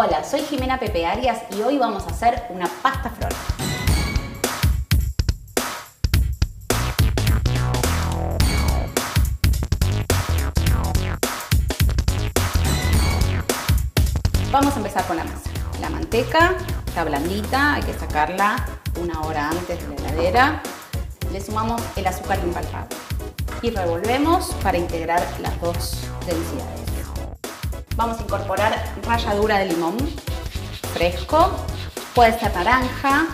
Hola, soy Jimena Pepe Arias y hoy vamos a hacer una pasta flor. Vamos a empezar con la masa. La manteca está blandita, hay que sacarla una hora antes de la heladera. Le sumamos el azúcar impalpable y revolvemos para integrar las dos densidades. Vamos a incorporar ralladura de limón fresco, puede ser naranja,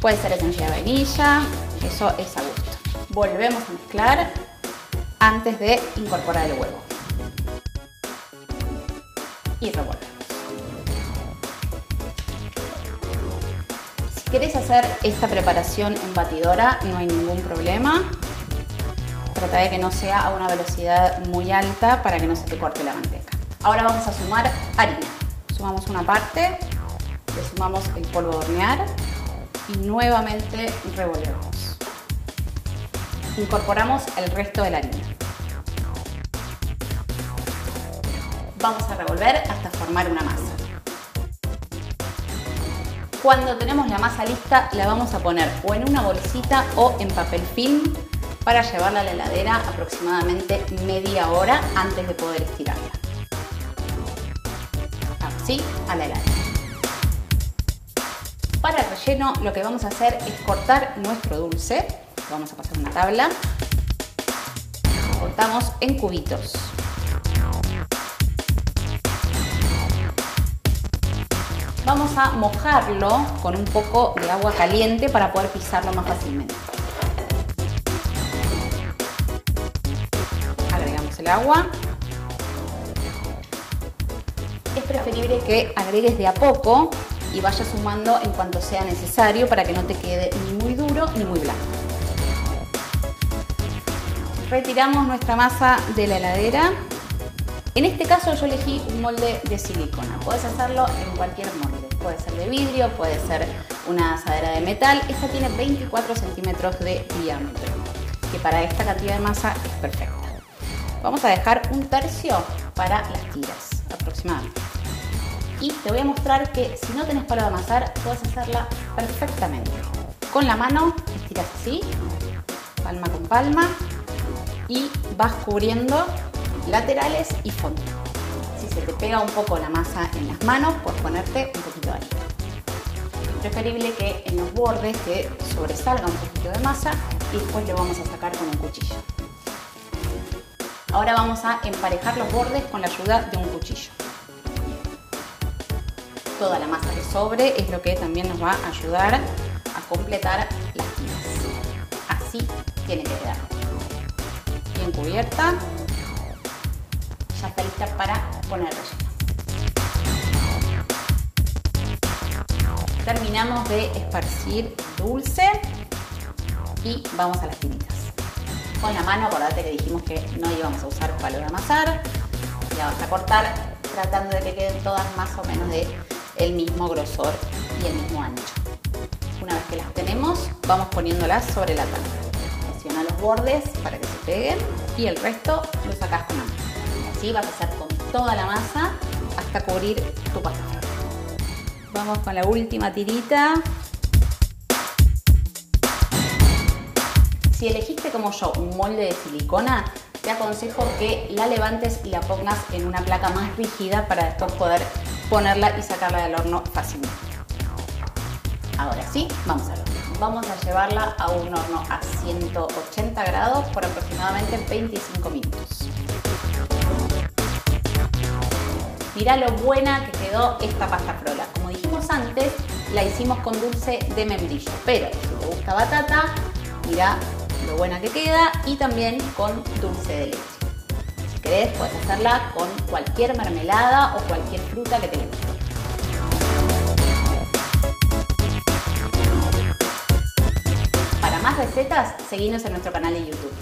puede ser esencia de vainilla, eso es a gusto. Volvemos a mezclar antes de incorporar el huevo. Y revolvemos. Si querés hacer esta preparación en batidora, no hay ningún problema. Trata de que no sea a una velocidad muy alta para que no se te corte la manteca. Ahora vamos a sumar harina. Sumamos una parte, le sumamos el polvo de hornear y nuevamente revolvemos. Incorporamos el resto de la harina. Vamos a revolver hasta formar una masa. Cuando tenemos la masa lista, la vamos a poner o en una bolsita o en papel film para llevarla a la heladera aproximadamente media hora antes de poder estirarla. Así a la heladera. Para el relleno lo que vamos a hacer es cortar nuestro dulce. Vamos a pasar una tabla. Cortamos en cubitos. Vamos a mojarlo con un poco de agua caliente para poder pisarlo más fácilmente. Agregamos el agua. Es preferible que agregues de a poco y vayas sumando en cuanto sea necesario para que no te quede ni muy duro ni muy blanco. Retiramos nuestra masa de la heladera en este caso yo elegí un molde de silicona. Puedes hacerlo en cualquier molde. Puede ser de vidrio, puede ser una asadera de metal. Esta tiene 24 centímetros de diámetro, que para esta cantidad de masa es perfecta. Vamos a dejar un tercio para las tiras, aproximadamente. Y te voy a mostrar que si no tenés palo de amasar, puedes hacerla perfectamente. Con la mano estiras así, palma con palma, y vas cubriendo laterales y fondo. Si se te pega un poco la masa en las manos, puedes ponerte un poquito de harina. Preferible que en los bordes te sobresalga un poquito de masa y después lo vamos a sacar con un cuchillo. Ahora vamos a emparejar los bordes con la ayuda de un cuchillo. Toda la masa que sobre es lo que también nos va a ayudar a completar las tiras. Así tiene que quedar. Bien cubierta ya está lista para poner relleno. Terminamos de esparcir dulce y vamos a las tiritas. Con la mano, acordate que dijimos que no íbamos a usar palo de amasar. Ya vas a cortar tratando de que queden todas más o menos de el mismo grosor y el mismo ancho. Una vez que las tenemos, vamos poniéndolas sobre la tabla. Presiona los bordes para que se peguen y el resto lo sacas con mano. Así vas a hacer con toda la masa hasta cubrir tu pasta. Vamos con la última tirita. Si elegiste como yo un molde de silicona, te aconsejo que la levantes y la pongas en una placa más rígida para después poder ponerla y sacarla del horno fácilmente. Ahora sí, vamos a horno. Vamos a llevarla a un horno a 180 grados por aproximadamente 25 minutos. Mirá lo buena que quedó esta pasta frola. Como dijimos antes, la hicimos con dulce de membrillo, pero si te gusta batata, mirá lo buena que queda y también con dulce de leche. Querés, puedes hacerla con cualquier mermelada o cualquier fruta que te guste. Para más recetas, seguinos en nuestro canal de YouTube.